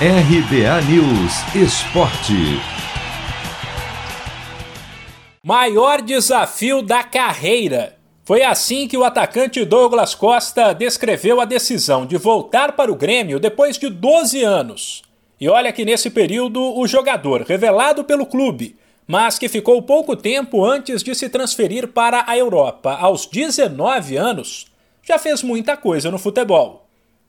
RBA News Esporte. Maior desafio da carreira. Foi assim que o atacante Douglas Costa descreveu a decisão de voltar para o Grêmio depois de 12 anos. E olha que nesse período o jogador, revelado pelo clube, mas que ficou pouco tempo antes de se transferir para a Europa, aos 19 anos, já fez muita coisa no futebol.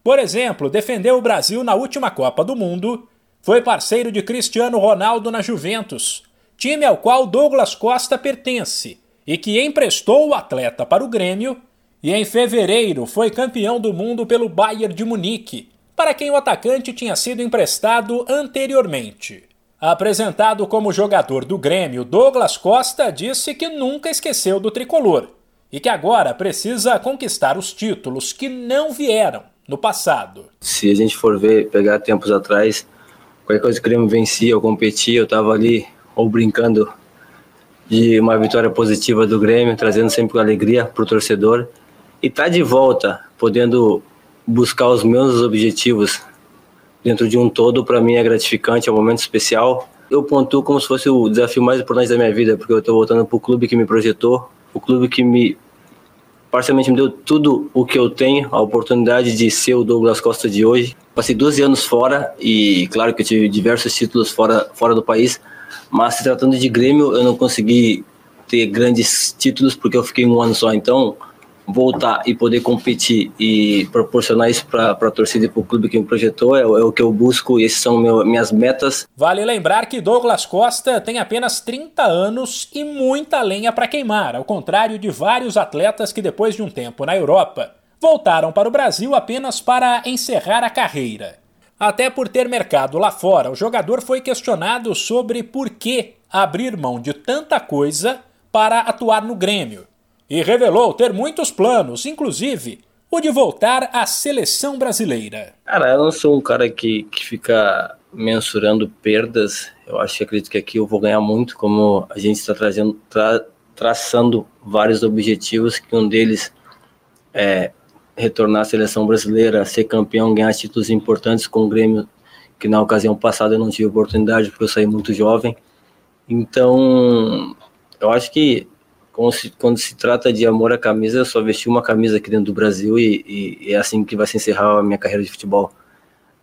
Por exemplo, defendeu o Brasil na última Copa do Mundo, foi parceiro de Cristiano Ronaldo na Juventus, time ao qual Douglas Costa pertence e que emprestou o atleta para o Grêmio, e em fevereiro foi campeão do mundo pelo Bayern de Munique, para quem o atacante tinha sido emprestado anteriormente. Apresentado como jogador do Grêmio, Douglas Costa disse que nunca esqueceu do tricolor e que agora precisa conquistar os títulos que não vieram no passado. Se a gente for ver, pegar tempos atrás, qualquer coisa que o Grêmio vencia ou competia, eu estava ali ou brincando de uma vitória positiva do Grêmio, trazendo sempre alegria para o torcedor. E tá de volta, podendo buscar os meus objetivos dentro de um todo, para mim é gratificante, é um momento especial. Eu pontuo como se fosse o desafio mais importante da minha vida, porque eu estou voltando para o clube que me projetou, o clube que me parcialmente me deu tudo o que eu tenho, a oportunidade de ser o Douglas Costa de hoje. Passei 12 anos fora e, claro, que eu tive diversos títulos fora, fora do país, mas se tratando de Grêmio, eu não consegui ter grandes títulos porque eu fiquei um ano só. Então, voltar e poder competir e proporcionar isso para a torcida e para o clube que me projetou é, é, o que eu busco e essas são meu, minhas metas. Vale lembrar que Douglas Costa tem apenas 30 anos e muita lenha para queimar, ao contrário de vários atletas que depois de um tempo na Europa voltaram para o Brasil apenas para encerrar a carreira. Até por ter mercado lá fora, o jogador foi questionado sobre por que abrir mão de tanta coisa para atuar no Grêmio e revelou ter muitos planos, inclusive o de voltar à seleção brasileira. Cara, eu não sou um cara que, que fica mensurando perdas. Eu acho que acredito que aqui eu vou ganhar muito, como a gente está trazendo, tra, traçando vários objetivos, que um deles é retornar à seleção brasileira, ser campeão, ganhar títulos importantes com o Grêmio, que na ocasião passada eu não tive oportunidade porque eu saí muito jovem. Então, eu acho que se, quando se trata de amor à camisa, eu só vesti uma camisa aqui dentro do Brasil e, e, e, é assim que vai se encerrar a minha carreira de futebol.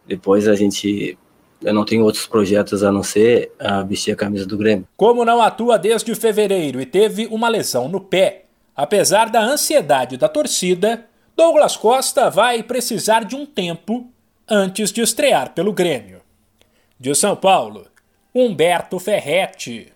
Depois a gente. Eu não tenho outros projetos a não ser a vestir a camisa do Grêmio. Como não atua desde fevereiro e teve uma lesão no pé, apesar da ansiedade da torcida, Douglas Costa vai precisar de um tempo antes de estrear pelo Grêmio. De São Paulo, Humberto Ferretti.